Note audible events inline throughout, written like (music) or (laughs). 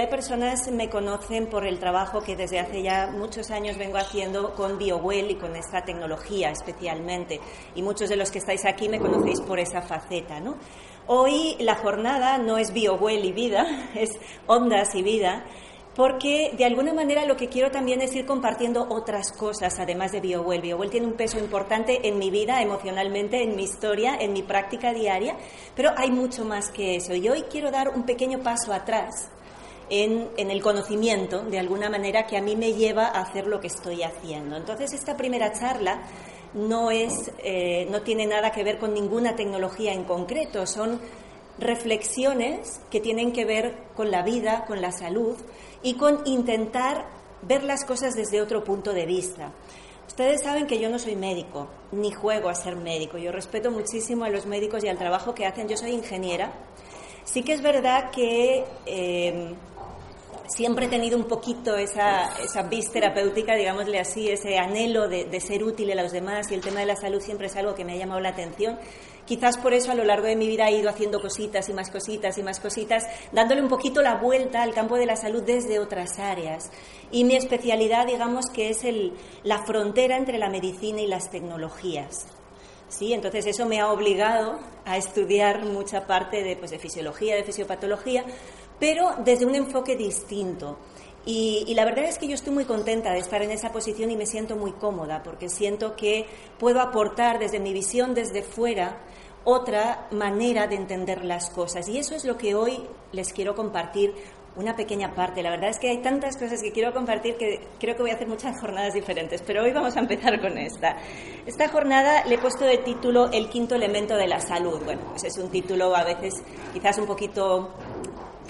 Mayoría de personas me conocen por el trabajo que desde hace ya muchos años vengo haciendo con BioWell y con esta tecnología especialmente. Y muchos de los que estáis aquí me conocéis por esa faceta, ¿no? Hoy la jornada no es BioWell y vida, (laughs) es ondas y vida, porque de alguna manera lo que quiero también es ir compartiendo otras cosas además de BioWell. BioWell tiene un peso importante en mi vida, emocionalmente, en mi historia, en mi práctica diaria, pero hay mucho más que eso. Y hoy quiero dar un pequeño paso atrás en, el conocimiento, de alguna manera, que a mí me lleva a hacer lo que estoy haciendo. Entonces, esta primera charla no, es, eh, no tiene nada que ver con ninguna tecnología en concreto, son reflexiones que tienen que ver con la vida, con la salud y con intentar ver las cosas desde otro punto de vista. Ustedes saben que yo no soy médico, ni juego a ser médico. Yo respeto muchísimo a los médicos y al trabajo que hacen. Yo soy ingeniera. Sí que es verdad que eh, siempre he tenido un poquito esa, esa vis terapéutica, digámosle así, ese anhelo de, de, ser útil a los demás y el tema de la salud siempre es algo que me ha llamado la atención. Quizás por eso a lo largo de mi vida he ido haciendo cositas y más cositas y más cositas, dándole un poquito la vuelta al campo de la salud desde otras áreas. Y mi especialidad, digamos, que es el, la frontera entre la medicina y las tecnologías. ¿sí? Entonces eso me ha obligado a estudiar mucha parte de, pues, de fisiología, de fisiopatología, pero desde un enfoque distinto. Y, y, la verdad es que yo estoy muy contenta de estar en esa posición y me siento muy cómoda porque siento que puedo aportar desde mi visión desde fuera otra manera de entender las cosas. Y eso es lo que hoy les quiero compartir una pequeña parte. La verdad es que hay tantas cosas que quiero compartir que creo que voy a hacer muchas jornadas diferentes, pero hoy vamos a empezar con esta. Esta jornada le he puesto de título El quinto elemento de la salud. Bueno, pues es un título a veces quizás un poquito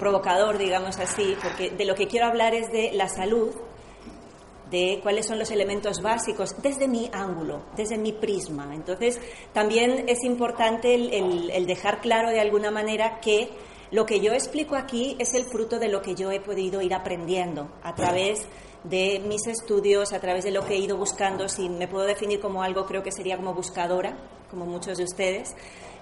provocador, digamos así, porque de lo que quiero hablar es de la salud, de cuáles son los elementos básicos desde mi ángulo, desde mi prisma. Entonces, también es importante el, dejar claro de alguna manera que lo que yo explico aquí es el fruto de lo que yo he podido ir aprendiendo a través de mis estudios, a través de lo que he ido buscando. Si me puedo definir como algo, creo que sería como buscadora, como muchos de ustedes.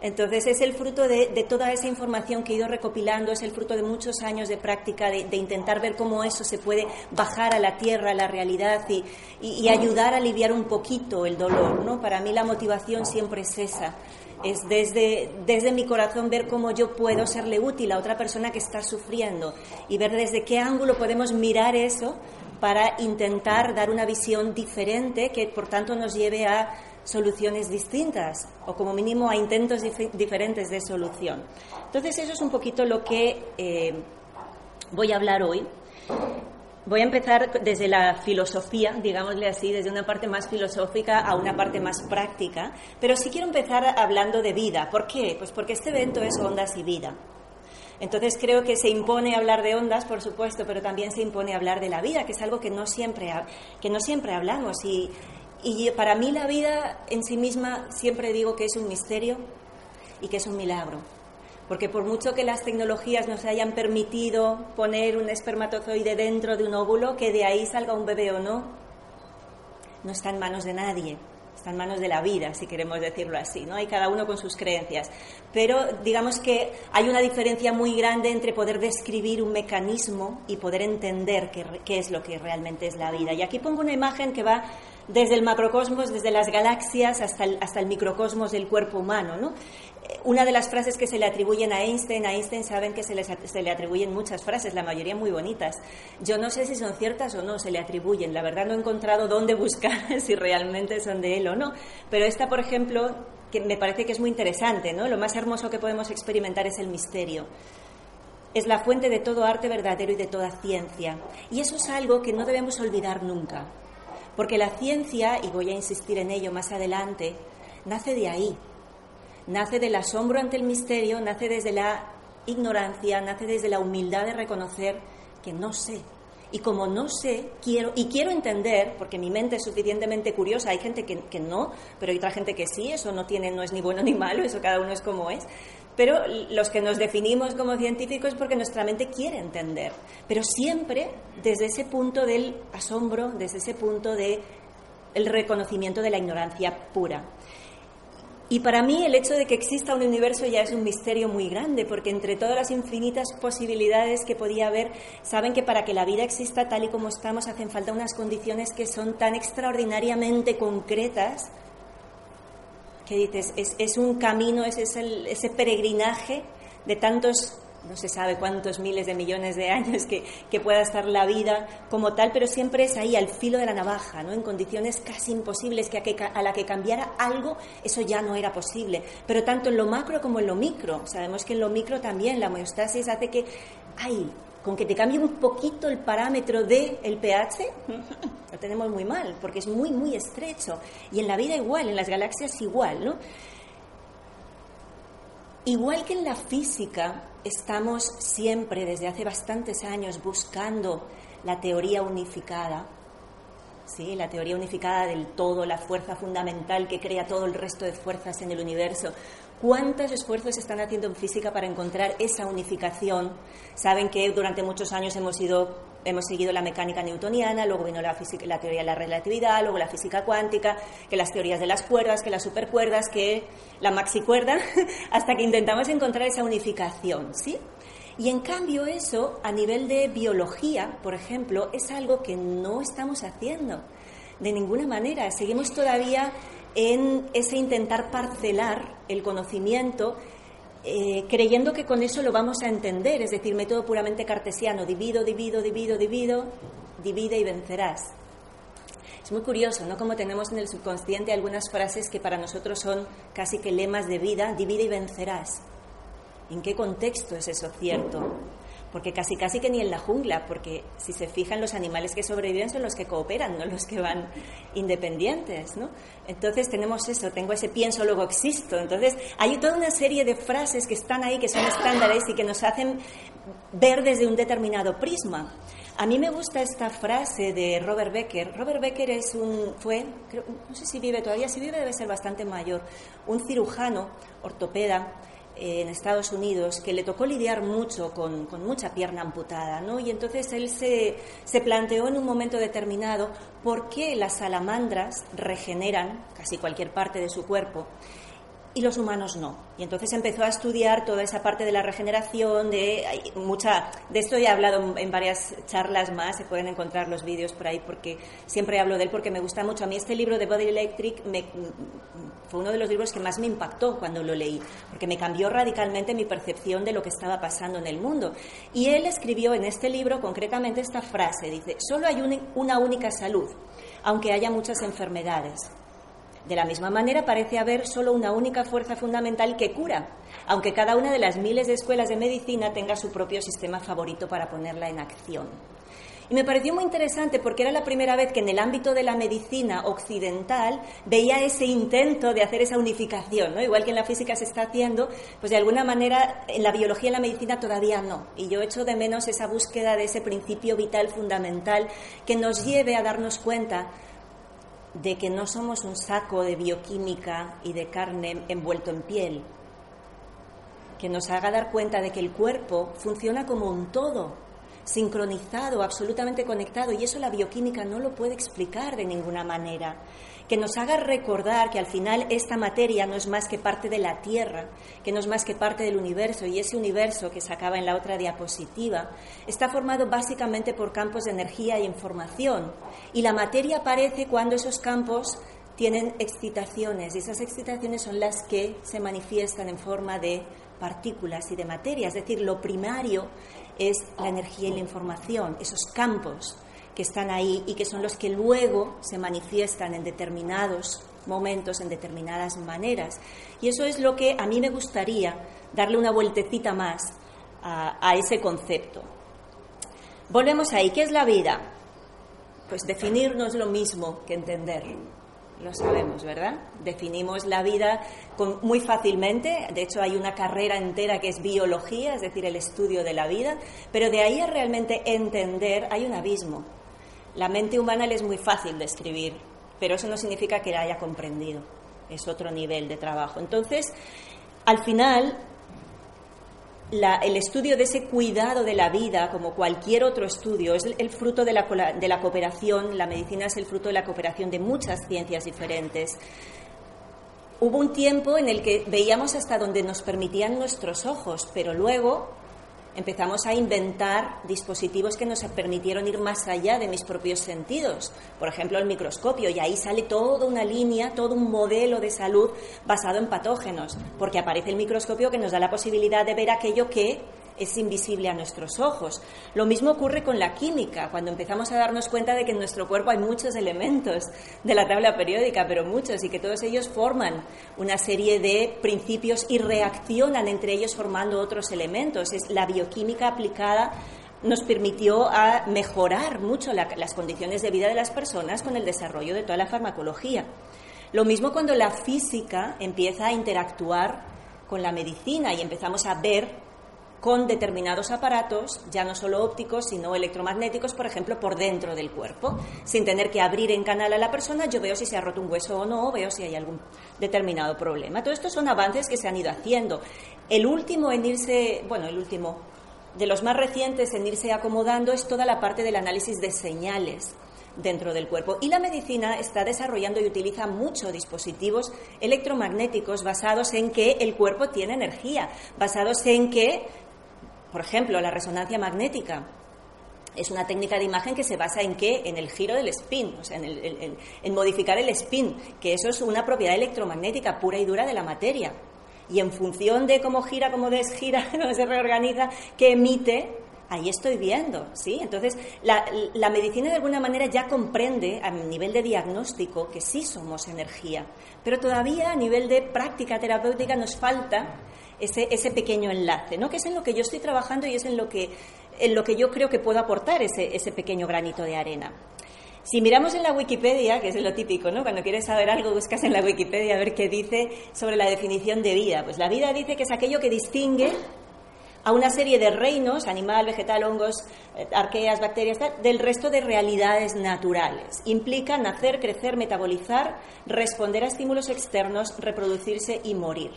Entonces es el fruto de, toda esa información que he ido recopilando, es el fruto de muchos años de práctica, de, intentar ver cómo eso se puede bajar a la tierra, a la realidad y, y, y, ayudar a aliviar un poquito el dolor. ¿no? Para mí la motivación siempre es esa, es desde, desde mi corazón ver cómo yo puedo serle útil a otra persona que está sufriendo y ver desde qué ángulo podemos mirar eso para intentar dar una visión diferente que por tanto nos lleve a soluciones distintas o como mínimo a intentos dif diferentes de solución. Entonces eso es un poquito lo que eh, voy a hablar hoy. Voy a empezar desde la filosofía, digámosle así, desde una parte más filosófica a una parte más práctica, pero sí quiero empezar hablando de vida. ¿Por qué? Pues porque este evento es ondas y vida. Entonces creo que se impone hablar de ondas, por supuesto, pero también se impone hablar de la vida, que es algo que no siempre, que no siempre hablamos. Y, y para mí la vida en sí misma siempre digo que es un misterio y que es un milagro. Porque por mucho que las tecnologías nos hayan permitido poner un espermatozoide dentro de un óvulo, que de ahí salga un bebé o no, no está en manos de nadie. Está en manos de la vida, si queremos decirlo así, ¿no? Hay cada uno con sus creencias. Pero digamos que hay una diferencia muy grande entre poder describir un mecanismo y poder entender qué, qué es lo que realmente es la vida. Y aquí pongo una imagen que va desde el macrocosmos, desde las galaxias hasta el, hasta el microcosmos del cuerpo humano, ¿no? Una de las frases que se le atribuyen a Einstein, a Einstein saben que se, se, le atribuyen muchas frases, la mayoría muy bonitas. Yo no sé si son ciertas o no, se le atribuyen. La verdad no he encontrado dónde buscar (laughs) si realmente son de él o no. Pero esta, por ejemplo, que me parece que es muy interesante, ¿no? Lo más hermoso que podemos experimentar es el misterio. Es la fuente de todo arte verdadero y de toda ciencia. Y eso es algo que no debemos olvidar nunca. Porque la ciencia, y voy a insistir en ello más adelante, nace de ahí, nace del asombro ante el misterio, nace desde la ignorancia, nace desde la humildad de reconocer que no sé. Y como no sé, quiero, y quiero entender, porque mi mente es suficientemente curiosa, hay gente que, no, pero hay otra gente que sí, eso no tiene, no es ni bueno ni malo, eso cada uno es como es. Pero los que nos definimos como científicos es porque nuestra mente quiere entender, pero siempre desde ese punto del asombro, desde ese punto de el reconocimiento de la ignorancia pura. Y para mí el hecho de que exista un universo ya es un misterio muy grande, porque entre todas las infinitas posibilidades que podía haber, saben que para que la vida exista tal y como estamos hacen falta unas condiciones que son tan extraordinariamente concretas que dices, es, es un camino, es, es el, ese peregrinaje de tantos no se sabe cuántos miles de millones de años que, pueda estar la vida como tal, pero siempre es ahí, al filo de la navaja, ¿no? en condiciones casi imposibles, que a, a, la que cambiara algo, eso ya no era posible. Pero tanto en lo macro como en lo micro, sabemos que en lo micro también la homeostasis hace que, ay, con que te cambie un poquito el parámetro del el pH, lo tenemos muy mal, porque es muy, muy estrecho. Y en la vida igual, en las galaxias igual, ¿no? Igual que en la física, estamos siempre, desde hace bastantes años, buscando la teoría unificada, ¿sí? la teoría unificada del todo, la fuerza fundamental que crea todo el resto de fuerzas en el universo. ¿Cuántos esfuerzos se están haciendo en física para encontrar esa unificación? Saben que durante muchos años hemos ido hemos seguido la mecánica newtoniana, luego vino la, la teoría de la relatividad, luego la física cuántica, que las teorías de las cuerdas, que las supercuerdas, que la maxicuerda, (laughs) hasta que intentamos encontrar esa unificación, ¿sí? Y en cambio eso, a nivel de biología, por ejemplo, es algo que no estamos haciendo de ninguna manera. Seguimos todavía en ese intentar parcelar el conocimiento eh, creyendo que con eso lo vamos a entender, es decir, método puramente cartesiano, divido, divido, divido, divido, divide y vencerás. Es muy curioso, ¿no? Como tenemos en el subconsciente algunas frases que para nosotros son casi que lemas de vida, divide y vencerás. ¿En qué contexto es eso cierto? Porque casi casi que ni en la jungla, porque si se fijan los animales que sobreviven son los que cooperan, no los que van independientes, ¿no? Entonces tenemos eso, tengo ese pienso, luego existo. Entonces hay toda una serie de frases que están ahí, que son estándares y que nos hacen ver desde un determinado prisma. A mí me gusta esta frase de Robert Becker. Robert Becker es un, fue, no sé si vive todavía, si vive debe ser bastante mayor, un cirujano, ortopeda, en Estados Unidos que le tocó lidiar mucho con, mucha pierna amputada, ¿no? Y entonces él se, se, planteó en un momento determinado por qué las salamandras regeneran casi cualquier parte de su cuerpo y los humanos no. Y entonces empezó a estudiar toda esa parte de la regeneración, de mucha de esto ya he hablado en varias charlas más, se pueden encontrar los vídeos por ahí porque siempre hablo de él porque me gusta mucho. A mí este libro de Body Electric fue uno de los libros que más me impactó cuando lo leí, porque me cambió radicalmente mi percepción de lo que estaba pasando en el mundo. Y él escribió en este libro concretamente esta frase, dice, solo hay una única salud, aunque haya muchas enfermedades. De la misma manera, parece haber solo una única fuerza fundamental que cura, aunque cada una de las miles de escuelas de medicina tenga su propio sistema favorito para ponerla en acción. Y me pareció muy interesante porque era la primera vez que en el ámbito de la medicina occidental veía ese intento de hacer esa unificación, ¿no? Igual que en la física se está haciendo, pues de alguna manera en la biología y la medicina todavía no. Y yo echo de menos esa búsqueda de ese principio vital fundamental que nos lleve a darnos cuenta de que no somos un saco de bioquímica y de carne envuelto en piel, que nos haga dar cuenta de que el cuerpo funciona como un todo. sincronizado, absolutamente conectado, y eso la bioquímica no lo puede explicar de ninguna manera. Que nos haga recordar que al final esta materia no es más que parte de la Tierra, que no es más que parte del universo, y ese universo que se acaba en la otra diapositiva está formado básicamente por campos de energía e información, y la materia aparece cuando esos campos tienen excitaciones y esas excitaciones son las que se manifiestan en forma de partículas y de materia. Es decir, lo primario es la energía y la información, esos campos que están ahí y que son los que luego se manifiestan en determinados momentos, en determinadas maneras. Y eso es lo que a mí me gustaría darle una vueltecita más a, ese concepto. Volvemos ahí. ¿Qué es la vida? Pues definir no es lo mismo que entenderlo lo sabemos, ¿verdad? Definimos la vida muy fácilmente, de hecho hay una carrera entera que es biología, es decir, el estudio de la vida, pero de ahí a realmente entender hay un abismo. La mente humana le es muy fácil describir, pero eso no significa que la haya comprendido, es otro nivel de trabajo. Entonces, al final, el estudio de ese cuidado de la vida, como cualquier otro estudio, es el fruto de la, de la cooperación, la medicina es el fruto de la cooperación de muchas ciencias diferentes. Hubo un tiempo en el que veíamos hasta donde nos permitían nuestros ojos, pero luego empezamos a inventar dispositivos que nos permitieron ir más allá de mis propios sentidos. Por ejemplo, el microscopio, y ahí sale toda una línea, todo un modelo de salud basado en patógenos, porque aparece el microscopio que nos da la posibilidad de ver aquello que es invisible a nuestros ojos. Lo mismo ocurre con la química, cuando empezamos a darnos cuenta de que en nuestro cuerpo hay muchos elementos de la tabla periódica, pero muchos, y que todos ellos forman una serie de principios y reaccionan entre ellos formando otros elementos. Es la bioquímica aplicada nos permitió mejorar mucho las condiciones de vida de las personas con el desarrollo de toda la farmacología. Lo mismo cuando la física empieza a interactuar con la medicina y empezamos a ver con determinados aparatos, ya no solo ópticos, sino electromagnéticos, por ejemplo, por dentro del cuerpo. Sin tener que abrir en canal a la persona, yo veo si se ha roto un hueso o no, veo si hay algún determinado problema. Todo esto son avances que se han ido haciendo. El último en irse, bueno, el último de los más recientes en irse acomodando es toda la parte del análisis de señales dentro del cuerpo. Y la medicina está desarrollando y utiliza muchos dispositivos electromagnéticos basados en que el cuerpo tiene energía, basados en que por ejemplo, la resonancia magnética es una técnica de imagen que se basa en qué? En el giro del spin, o sea, en, modificar el spin, que eso es una propiedad electromagnética pura y dura de la materia. Y en función de cómo gira, cómo desgira, (laughs) cómo se reorganiza, que emite, ahí estoy viendo, ¿sí? Entonces, la, medicina de alguna manera ya comprende a nivel de diagnóstico que sí somos energía, pero todavía a nivel de práctica terapéutica nos falta ese, ese pequeño enlace, ¿no? que es en lo que yo estoy trabajando y es en lo que, en lo que yo creo que puedo aportar ese, ese pequeño granito de arena. Si miramos en la Wikipedia, que es lo típico, ¿no? Cuando quieres saber algo, buscas en la Wikipedia a ver qué dice sobre la definición de vida. Pues la vida dice que es aquello que distingue a una serie de reinos, animal, vegetal, hongos, eh, arqueas, bacterias, del resto de realidades naturales. Implica nacer, crecer, metabolizar, responder a estímulos externos, reproducirse y morir.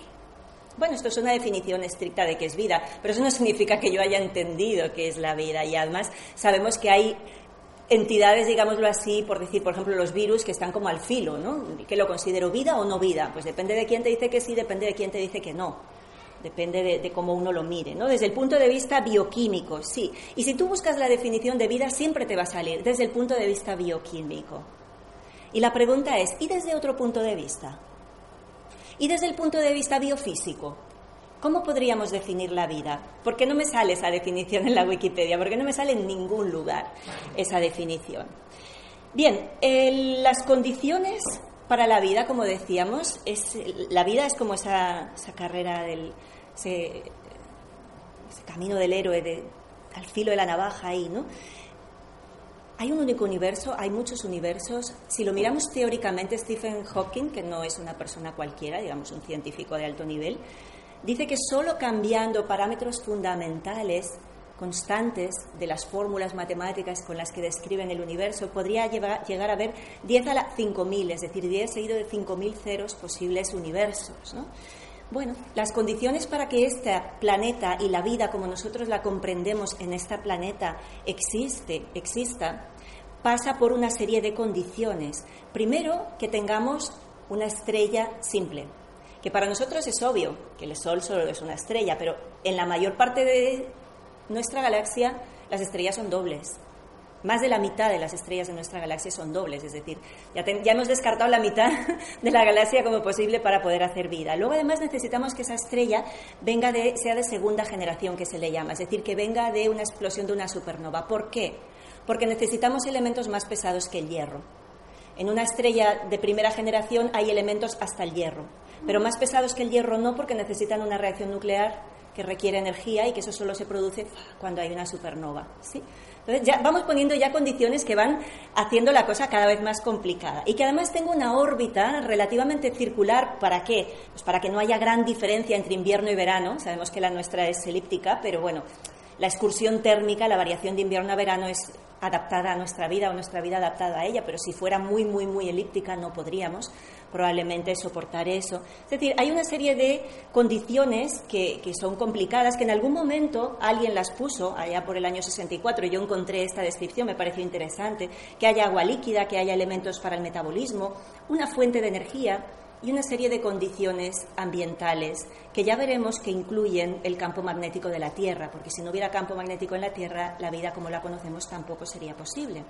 Bueno, esto es una definición estricta de qué es vida, pero eso no significa que yo haya entendido qué es la vida. Y además sabemos que hay entidades, digámoslo así, por decir, por ejemplo, los virus que están como al filo, ¿no? ¿Qué lo considero vida o no vida? Pues depende de quién te dice que sí, depende de quién te dice que no. Depende de, de, cómo uno lo mire, ¿no? Desde el punto de vista bioquímico, sí. Y si tú buscas la definición de vida, siempre te va a salir desde el punto de vista bioquímico. Y la pregunta es, ¿y desde otro punto de vista? Y desde el punto de vista biofísico, ¿cómo podríamos definir la vida? ¿Por qué no me sale esa definición en la Wikipedia? ¿Por qué no me sale en ningún lugar esa definición? Bien, las condiciones para la vida, como decíamos, es, la vida es como esa, carrera del ese, camino del héroe al filo de la navaja ahí, ¿no? Hay un único universo, hay muchos universos. Si lo miramos teóricamente, Stephen Hawking, que no es una persona cualquiera, digamos un científico de alto nivel, dice que solo cambiando parámetros fundamentales constantes de las fórmulas matemáticas con las que describen el universo, podría llegar a ver 10 a la 5.000, es decir, 10 seguido de 5.000 ceros posibles universos. Bueno, las condiciones para que este planeta y la vida como nosotros la comprendemos en este planeta existe, exista, pasa por una serie de condiciones. Primero, que tengamos una estrella simple, que para nosotros es obvio que el Sol solo es una estrella, pero en la mayor parte de nuestra galaxia las estrellas son dobles. Más de la mitad de las estrellas de nuestra galaxia son dobles, es decir, ya, hemos descartado la mitad (laughs) de la galaxia como posible para poder hacer vida. Luego, además, necesitamos que esa estrella venga de, sea de segunda generación, que se le llama, es decir, que venga de una explosión de una supernova. ¿Por qué? Porque necesitamos elementos más pesados que el hierro. En una estrella de primera generación hay elementos hasta el hierro, pero más pesados que el hierro no porque necesitan una reacción nuclear que requiere energía y que eso solo se produce cuando hay una supernova. ¿sí? Entonces ya vamos poniendo ya condiciones que van haciendo la cosa cada vez más complicada. Y que además tengo una órbita relativamente circular. ¿Para qué? Pues para que no haya gran diferencia entre invierno y verano. Sabemos que la nuestra es elíptica, pero bueno, la excursión térmica, la variación de invierno a verano es adaptada a nuestra vida o nuestra vida adaptada a ella, pero si fuera muy, muy, muy elíptica no podríamos probablemente soportar eso. Es decir, hay una serie de condiciones que, que son complicadas, que en algún momento alguien las puso, allá por el año 64, yo encontré esta descripción, me pareció interesante, que haya agua líquida, que haya elementos para el metabolismo, una fuente de energía, y una serie de condiciones ambientales que ya veremos que incluyen el campo magnético de la Tierra, porque si no hubiera campo magnético en la Tierra, la vida como la conocemos tampoco sería posible.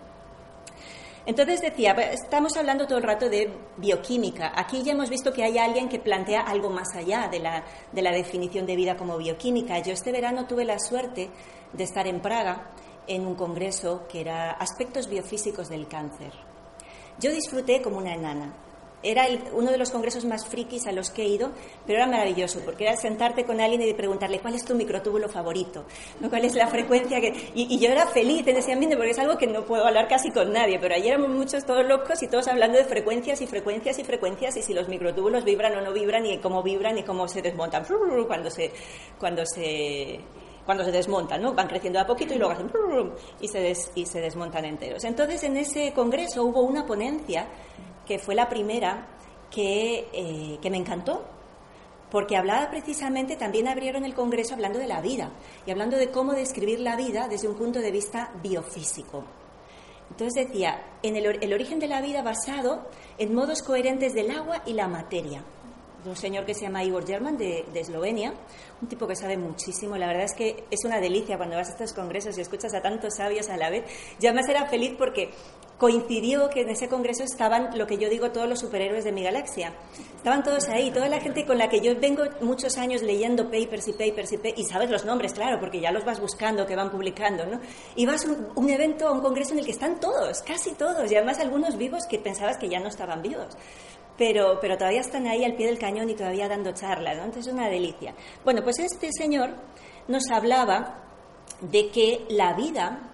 Entonces decía, estamos hablando todo el rato de bioquímica. Aquí ya hemos visto que hay alguien que plantea algo más allá de la, de la definición de vida como bioquímica. Yo este verano tuve la suerte de estar en Praga en un congreso que era aspectos biofísicos del cáncer. Yo disfruté como una enana era uno de los congresos más frikis a los que he ido, pero era maravilloso, porque era sentarte con alguien y preguntarle cuál es tu microtúbulo favorito, ¿no? (laughs) cuál es la frecuencia que... Y, yo era feliz en ese ambiente, porque es algo que no puedo hablar casi con nadie, pero ayer éramos muchos todos locos y todos hablando de frecuencias y frecuencias y frecuencias y si los microtúbulos vibran o no vibran y cómo vibran y cómo se desmontan cuando se... Cuando se cuando se desmontan, ¿no? Van creciendo a poquito y luego hacen y se, y se desmontan enteros. Entonces, en ese congreso hubo una ponencia que fue la primera eh, que, me encantó, porque hablaba precisamente, también abrieron el Congreso hablando de la vida y hablando de cómo describir la vida desde un punto de vista biofísico. Entonces decía, en el, origen de la vida basado en modos coherentes del agua y la materia. un señor que se llama Igor German de, de, Eslovenia, un tipo que sabe muchísimo. La verdad es que es una delicia cuando vas a estos congresos y escuchas a tantos sabios a la vez. Ya más era feliz porque coincidió que en ese congreso estaban lo que yo digo todos los superhéroes de mi galaxia. Estaban todos ahí, toda la gente con la que yo vengo muchos años leyendo papers y papers y, y sabes los nombres, claro, porque ya los vas buscando, que van publicando, ¿no? Y vas a un, evento, a un congreso en el que están todos, casi todos, y además algunos vivos que pensabas que ya no estaban vivos. Pero, pero todavía están ahí al pie del cañón y todavía dando charlas, ¿no? Entonces es una delicia. Bueno, pues este señor nos hablaba de que la vida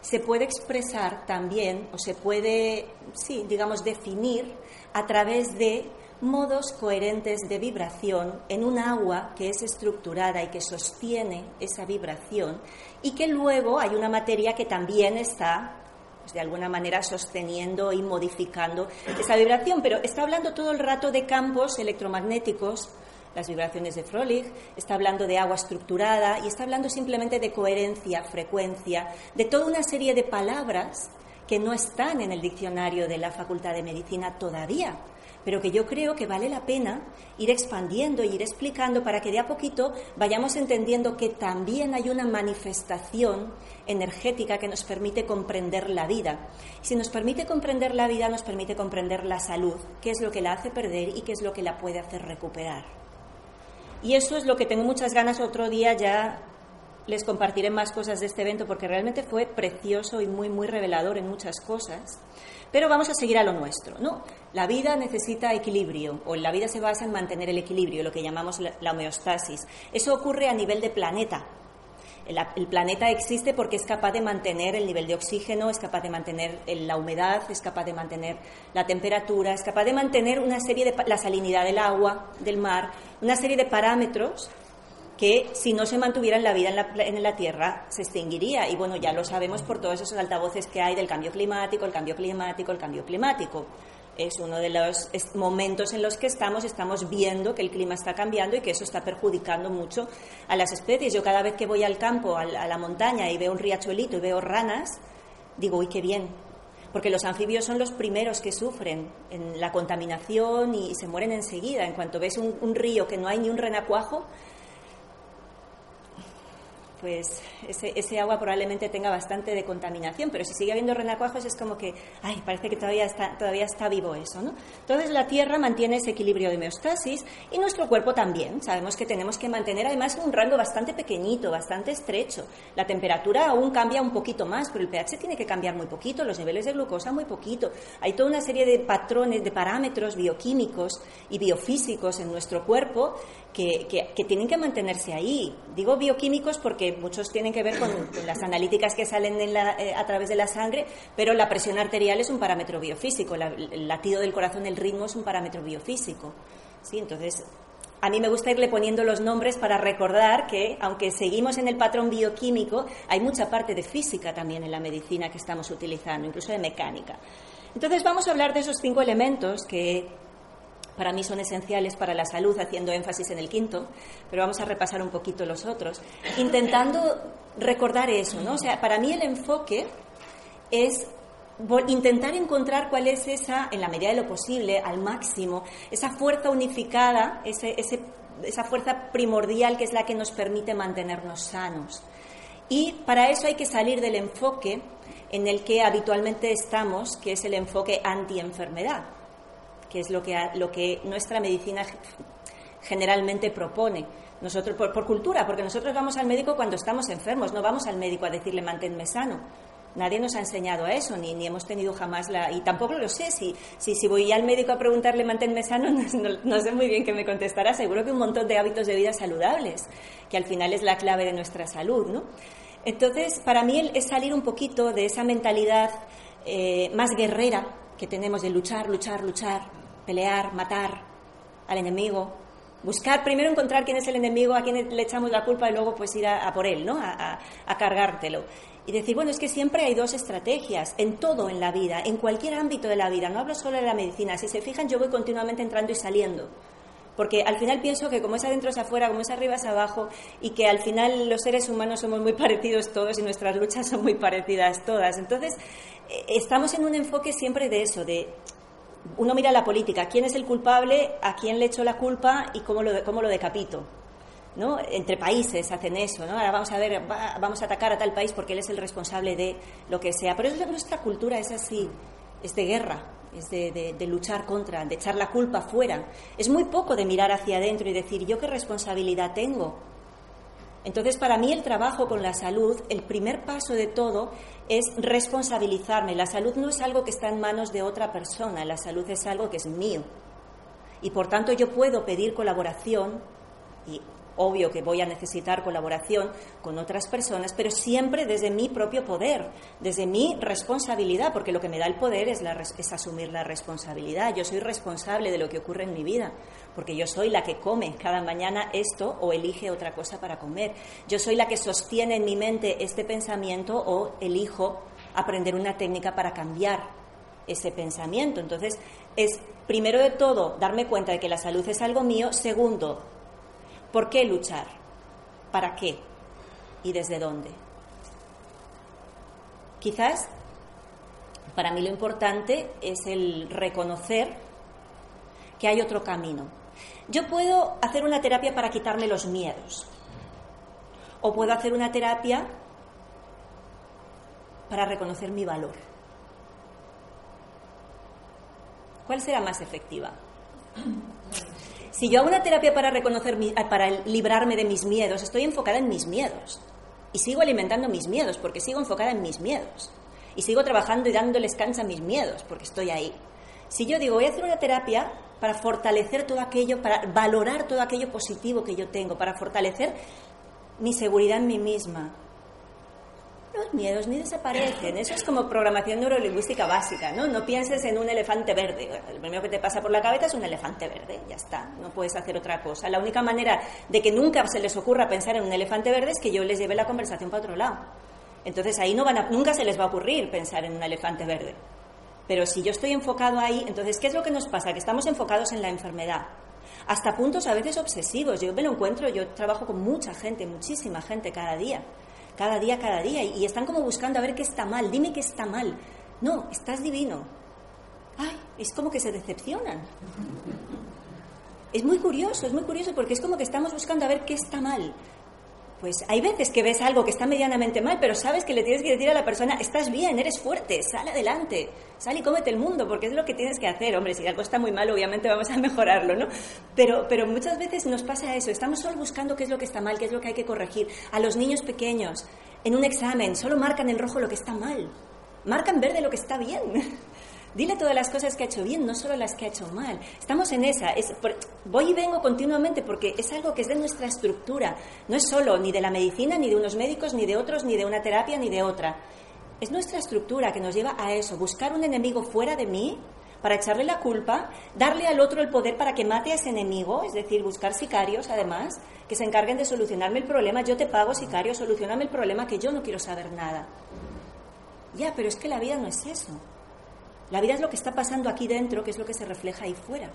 se puede expresar también, o se puede, sí, digamos, definir a través de modos coherentes de vibración en un agua que es estructurada y que sostiene esa vibración y que luego hay una materia que también está pues, de alguna manera sosteniendo y modificando esa vibración, pero está hablando todo el rato de campos electromagnéticos las vibraciones de Frolich, está hablando de agua estructurada y está hablando simplemente de coherencia, frecuencia, de toda una serie de palabras que no están en el diccionario de la Facultad de Medicina todavía, pero que yo creo que vale la pena ir expandiendo y ir explicando para que de a poquito vayamos entendiendo que también hay una manifestación energética que nos permite comprender la vida. Si nos permite comprender la vida, nos permite comprender la salud, qué es lo que la hace perder y qué es lo que la puede hacer recuperar. Y eso es lo que tengo muchas ganas otro día ya les compartiré más cosas de este evento porque realmente fue precioso y muy muy revelador en muchas cosas. Pero vamos a seguir a lo nuestro, ¿no? La vida necesita equilibrio o la vida se basa en mantener el equilibrio, lo que llamamos la homeostasis. Eso ocurre a nivel de planeta, el, planeta existe porque es capaz de mantener el nivel de oxígeno, es capaz de mantener la humedad, es capaz de mantener la temperatura, es capaz de mantener una serie de la salinidad del agua, del mar, una serie de parámetros que si no se mantuviera la vida en la, en la, Tierra se extinguiría. Y bueno, ya lo sabemos por todos esos altavoces que hay del cambio climático, el cambio climático, el cambio climático. Es uno de los momentos en los que estamos, estamos viendo que el clima está cambiando y que eso está perjudicando mucho a las especies. Yo cada vez que voy al campo, a la montaña y veo un riachuelito y veo ranas, digo, uy, qué bien, porque los anfibios son los primeros que sufren en la contaminación y se mueren enseguida. En cuanto ves un, un río que no hay ni un renacuajo, pues ese, ese, agua probablemente tenga bastante de contaminación, pero si sigue habiendo renacuajos es como que, ay, parece que todavía está, todavía está vivo eso, ¿no? Entonces la Tierra mantiene ese equilibrio de homeostasis y nuestro cuerpo también. Sabemos que tenemos que mantener además un rango bastante pequeñito, bastante estrecho. La temperatura aún cambia un poquito más, pero el pH tiene que cambiar muy poquito, los niveles de glucosa muy poquito. Hay toda una serie de patrones, de parámetros bioquímicos y biofísicos en nuestro cuerpo que, tienen que mantenerse ahí. Digo bioquímicos porque muchos tienen que ver con, las analíticas que salen eh, a través de la sangre, pero la presión arterial es un parámetro biofísico, el latido del corazón, el ritmo es un parámetro biofísico. ¿sí? Entonces, a mí me gusta irle poniendo los nombres para recordar que, aunque seguimos en el patrón bioquímico, hay mucha parte de física también en la medicina que estamos utilizando, incluso de mecánica. Entonces vamos a hablar de esos cinco elementos que para mí son esenciales para la salud, haciendo énfasis en el quinto, pero vamos a repasar un poquito los otros, intentando recordar eso, ¿no? O sea, para mí el enfoque es intentar encontrar cuál es esa, en la medida de lo posible, al máximo, esa fuerza unificada, esa fuerza primordial que es la que nos permite mantenernos sanos. Y para eso hay que salir del enfoque en el que habitualmente estamos, que es el enfoque anti-enfermedad que es lo que, lo que nuestra medicina generalmente propone. Nosotros, por, cultura, porque nosotros vamos al médico cuando estamos enfermos, no vamos al médico a decirle manténme sano. Nadie nos ha enseñado a eso, ni, ni hemos tenido jamás la. Y tampoco lo sé. Si, si, si voy al médico a preguntarle manténme sano, (laughs) no, sé muy bien qué me contestará. Seguro que un montón de hábitos de vida saludables, que al final es la clave de nuestra salud, ¿no? Entonces, para mí es salir un poquito de esa mentalidad eh, más guerrera que tenemos de luchar, luchar, luchar, pelear, matar al enemigo, buscar primero encontrar quién es el enemigo, a quién le echamos la culpa y luego pues ir a, por él, ¿no? A, cargártelo. Y decir, bueno, es que siempre hay dos estrategias, en todo en la vida, en cualquier ámbito de la vida, no hablo solo de la medicina, si se fijan yo voy continuamente entrando y saliendo. Porque al final pienso que como es adentro es afuera, como es arriba es abajo, y que al final los seres humanos somos muy (laughs) parecidos todos y nuestras luchas son muy parecidas todas. Entonces, eh, estamos en un enfoque siempre de eso, de uno mira la política, quién es el culpable, a quién le echo la culpa y cómo lo, cómo lo decapito. ¿no? Entre países hacen eso, ¿no? Ahora vamos a ver, vamos a atacar a tal país porque él es el responsable de lo que sea. Pero nuestra cultura es así, es de guerra, es de, de, luchar contra, de echar la culpa fuera. Es muy poco de mirar hacia adentro y decir, ¿yo qué responsabilidad tengo? Entonces, para mí el trabajo con la salud, el primer paso de todo es responsabilizarme. La salud no es algo que está en manos de otra persona, la salud es algo que es mío. Y por tanto yo puedo pedir colaboración y obvio que voy a necesitar colaboración con otras personas, pero siempre desde mi propio poder, desde mi responsabilidad, porque lo que me da el poder es, es asumir la responsabilidad. Yo soy responsable de lo que ocurre en mi vida, porque yo soy la que come cada mañana esto o elige otra cosa para comer. Yo soy la que sostiene en mi mente este pensamiento o elijo aprender una técnica para cambiar ese pensamiento. Entonces, es primero de todo darme cuenta de que la salud es algo mío. Segundo, ¿Por qué luchar? ¿Para qué? ¿Y desde dónde? Quizás para mí lo importante es el reconocer que hay otro camino. Yo puedo hacer una terapia para quitarme los miedos. O puedo hacer una terapia para reconocer mi valor. ¿Cuál será más efectiva? Si yo hago una terapia para reconocer, para librarme de mis miedos, estoy enfocada en mis miedos. Y sigo alimentando mis miedos porque sigo enfocada en mis miedos. Y sigo trabajando y dándoles cancha a mis miedos porque estoy ahí. Si yo digo, voy a hacer una terapia para fortalecer todo aquello, para valorar todo aquello positivo que yo tengo, para fortalecer mi seguridad en mí misma, los miedos ni desaparecen. Eso es como programación neurolingüística básica, ¿no? No pienses en un elefante verde. El primero que te pasa por la cabeza es un elefante verde, ya está. No puedes hacer otra cosa. La única manera de que nunca se les ocurra pensar en un elefante verde es que yo les lleve la conversación para otro lado. Entonces ahí no van a, nunca se les va a ocurrir pensar en un elefante verde. Pero si yo estoy enfocado ahí, entonces, ¿qué es lo que nos pasa? Que estamos enfocados en la enfermedad. Hasta puntos a veces obsesivos. Yo me lo encuentro, yo trabajo con mucha gente, muchísima gente cada día. Cada día, cada día. Y, están como buscando a ver qué está mal. Dime qué está mal. No, estás divino. Ay, es como que se decepcionan. Es muy curioso, es muy curioso porque es como que estamos buscando a ver qué está mal. Pues hay veces que ves algo que está medianamente mal, pero sabes que le tienes que decir a la persona, estás bien, eres fuerte, sal adelante, sal y cómete el mundo, porque es lo que tienes que hacer. Hombre, si algo está muy mal, obviamente vamos a mejorarlo, ¿no? Pero, pero muchas veces nos pasa eso, estamos solo buscando qué es lo que está mal, qué es lo que hay que corregir. A los niños pequeños, en un examen, solo marcan en rojo lo que está mal, marcan verde lo que está bien. Dile todas las cosas que ha hecho bien, no solo las que ha hecho mal. Estamos en esa. Es, voy y vengo continuamente porque es algo que es de nuestra estructura. No es solo ni de la medicina, ni de unos médicos, ni de otros, ni de una terapia, ni de otra. Es nuestra estructura que nos lleva a eso, buscar un enemigo fuera de mí para echarle la culpa, darle al otro el poder para que mate a ese enemigo, es decir, buscar sicarios además, que se encarguen de solucionarme el problema. Yo te pago, sicario, solucioname el problema que yo no quiero saber nada. Ya, pero es que la vida no es eso. La vida es lo que está pasando aquí dentro, que es lo que se refleja ahí fuera.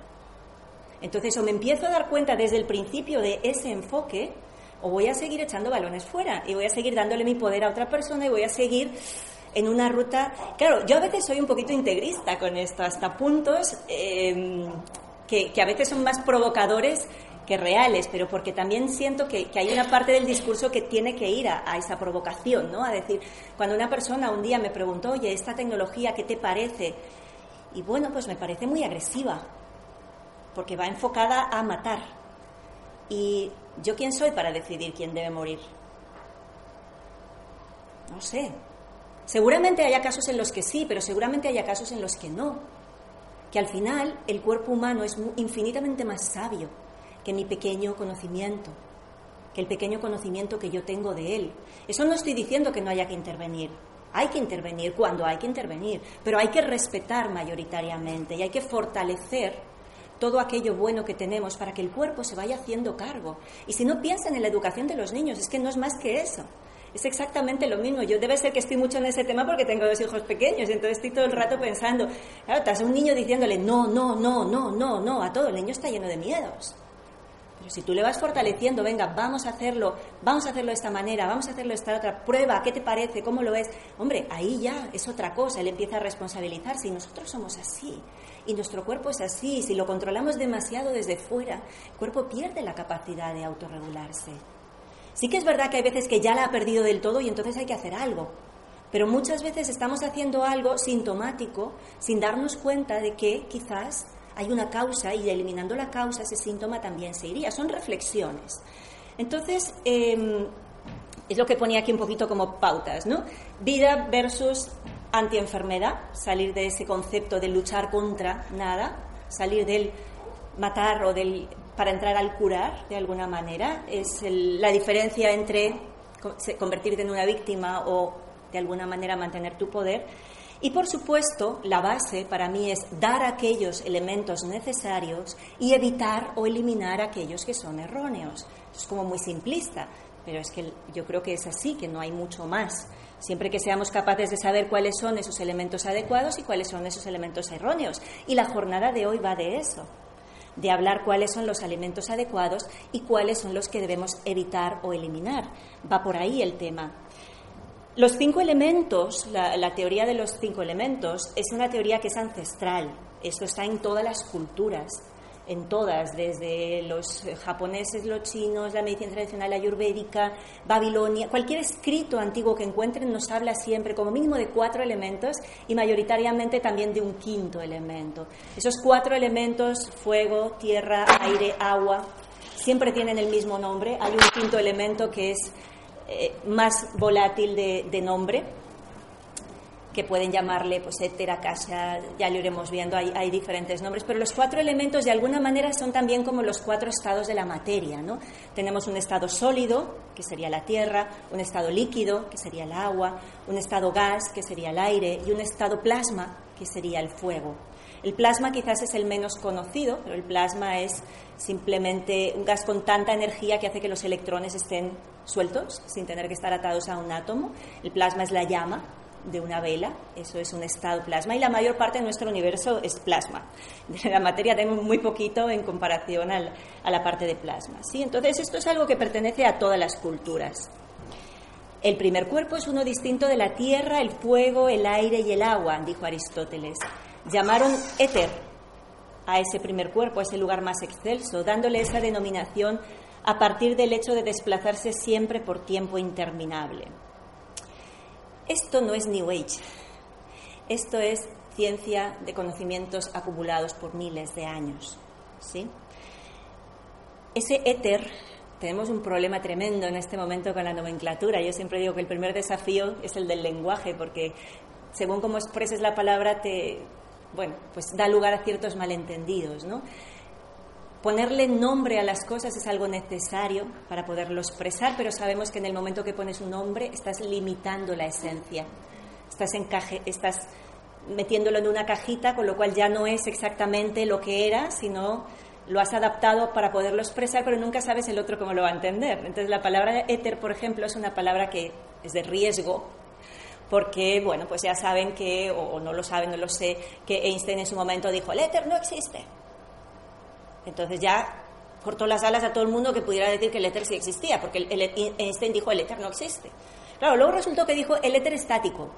Entonces, o me empiezo a dar cuenta desde el principio de ese enfoque, o voy a seguir echando balones fuera y voy a seguir dándole mi poder a otra persona y voy a seguir en una ruta. Claro, yo a veces soy un poquito integrista con esto, hasta puntos eh, que, que, a veces son más provocadores que reales, pero porque también siento que, hay una parte del discurso que tiene que ir a, a, esa provocación, ¿no? A decir, cuando una persona un día me preguntó, oye, esta tecnología, ¿qué te parece? Y bueno, pues me parece muy agresiva, porque va enfocada a matar. ¿Y yo quién soy para decidir quién debe morir? No sé. Seguramente haya casos en los que sí, pero seguramente haya casos en los que no. Que al final el cuerpo humano es infinitamente más sabio que mi pequeño conocimiento, que el pequeño conocimiento que yo tengo de él. Eso no estoy diciendo que no haya que intervenir. Hay que intervenir cuando hay que intervenir, pero hay que respetar mayoritariamente y hay que fortalecer todo aquello bueno que tenemos para que el cuerpo se vaya haciendo cargo. Y si no piensan en la educación de los niños, es que no es más que eso. Es exactamente lo mismo. Yo debe ser que estoy mucho en ese tema porque tengo dos hijos pequeños, entonces estoy todo el rato pensando, claro, estás un niño diciéndole no, no, no, no, no, no, a todo, el niño está lleno de miedos. Pero si tú le vas fortaleciendo, venga, vamos a hacerlo, vamos a hacerlo de esta manera, vamos a hacerlo de esta otra, prueba, ¿qué te parece? ¿Cómo lo ves? Hombre, ahí ya es otra cosa, él empieza a responsabilizarse y nosotros somos así. Y nuestro cuerpo es así, si lo controlamos demasiado desde fuera, el cuerpo pierde la capacidad de autorregularse. Sí que es verdad que hay veces que ya la ha perdido del todo y entonces hay que hacer algo. Pero muchas veces estamos haciendo algo sintomático sin darnos cuenta de que quizás hay una causa y eliminando la causa ese síntoma también se iría. Son reflexiones. Entonces, eh, es lo que ponía aquí un poquito como pautas, ¿no? Vida versus antienfermedad, salir de ese concepto de luchar contra nada, salir del matar o del para entrar al curar de alguna manera. Es el, la diferencia entre convertirte en una víctima o de alguna manera mantener tu poder y por supuesto, la base para mí es dar aquellos elementos necesarios y evitar o eliminar aquellos que son erróneos. Es como muy simplista, pero es que yo creo que es así, que no hay mucho más. Siempre que seamos capaces de saber cuáles son esos elementos adecuados y cuáles son esos elementos erróneos. Y la jornada de hoy va de eso, de hablar cuáles son los alimentos adecuados y cuáles son los que debemos evitar o eliminar. Va por ahí el tema. Los cinco elementos, la, teoría de los cinco elementos, es una teoría que es ancestral. Esto está en todas las culturas, en todas, desde los japoneses, los chinos, la medicina tradicional ayurvédica, Babilonia. Cualquier escrito antiguo que encuentren nos habla siempre como mínimo de cuatro elementos y mayoritariamente también de un quinto elemento. Esos cuatro elementos, fuego, tierra, aire, agua, siempre tienen el mismo nombre. Hay un quinto elemento que es eh, más volátil de, nombre, que pueden llamarle pues étera, casa, ya lo iremos viendo, hay, hay, diferentes nombres, pero los cuatro elementos de alguna manera son también como los cuatro estados de la materia, ¿no? Tenemos un estado sólido, que sería la tierra, un estado líquido, que sería el agua, un estado gas, que sería el aire, y un estado plasma, que sería el fuego. El plasma quizás es el menos conocido, pero el plasma es simplemente un gas con tanta energía que hace que los electrones estén sueltos, sin tener que estar atados a un átomo. El plasma es la llama, de una vela, eso es un estado plasma, y la mayor parte de nuestro universo es plasma. La materia tenemos muy poquito en comparación a la parte de plasma. ¿sí? Entonces, esto es algo que pertenece a todas las culturas. El primer cuerpo es uno distinto de la tierra, el fuego, el aire y el agua, dijo Aristóteles. Llamaron éter a ese primer cuerpo, a ese lugar más excelso, dándole esa denominación a partir del hecho de desplazarse siempre por tiempo interminable. Esto no es New Age, esto es ciencia de conocimientos acumulados por miles de años. ¿sí? Ese éter, tenemos un problema tremendo en este momento con la nomenclatura. Yo siempre digo que el primer desafío es el del lenguaje, porque según cómo expreses la palabra, te, bueno, pues da lugar a ciertos malentendidos, ¿no? Ponerle nombre a las cosas es algo necesario para poderlo expresar, pero sabemos que en el momento que pones un nombre estás limitando la esencia. Estás, encaje, estás metiéndolo en una cajita, con lo cual ya no es exactamente lo que era, sino lo has adaptado para poderlo expresar, pero nunca sabes el otro cómo lo va a entender. Entonces la palabra éter, por ejemplo, es una palabra que es de riesgo, porque, bueno, pues ya saben que, o no lo saben, no lo sé, que Einstein en su momento dijo, el éter no existe. Entonces ya cortó las alas a todo el mundo que pudiera decir que el éter sí existía, porque Einstein dijo el éter no existe. Claro, luego resultó que dijo el éter estático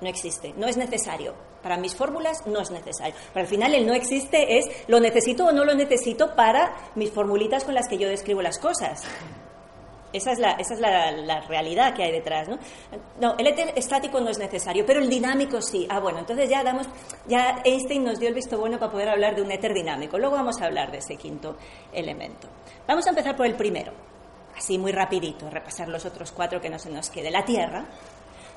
no existe, no es necesario. Para mis fórmulas no es necesario. Pero al final el no existe es lo necesito o no lo necesito para mis formulitas con las que yo describo las cosas. Esa es, la, esa es la, realidad que hay detrás, ¿no? No, el éter estático no es necesario, pero el dinámico sí. Ah, bueno, entonces ya damos, ya Einstein nos dio el visto bueno para poder hablar de un éter dinámico. Luego vamos a hablar de ese quinto elemento. Vamos a empezar por el primero, así muy rapidito, repasar los otros cuatro que no se nos quede. La Tierra.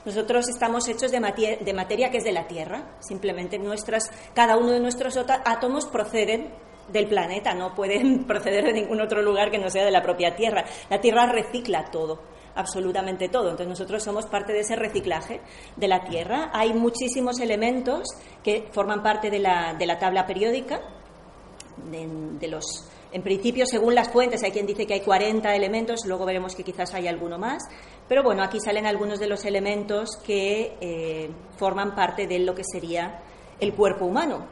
Nosotros estamos hechos de, de materia que es de la Tierra. Simplemente nuestras, cada uno de nuestros átomos proceden del planeta, no pueden (laughs) proceder de ningún otro lugar que no sea de la propia Tierra. La Tierra recicla todo, absolutamente todo. Entonces nosotros somos parte de ese reciclaje de la Tierra. Hay muchísimos elementos que forman parte de la, de la tabla periódica, de, los en principio, según las fuentes, hay quien dice que hay 40 elementos, luego veremos que quizás hay alguno más, pero bueno, aquí salen algunos de los elementos que eh, forman parte de lo que sería el cuerpo humano.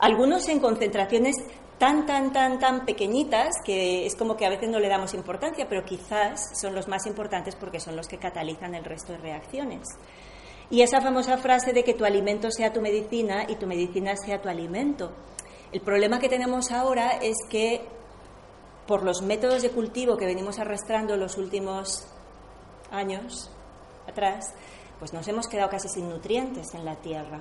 Algunos en concentraciones tan, tan, tan, tan pequeñitas que es como que a veces no le damos importancia, pero quizás son los más importantes porque son los que catalizan el resto de reacciones. Y esa famosa frase de que tu alimento sea tu medicina y tu medicina sea tu alimento. El problema que tenemos ahora es que por los métodos de cultivo que venimos arrastrando los últimos años atrás, pues nos hemos quedado casi sin nutrientes en la tierra.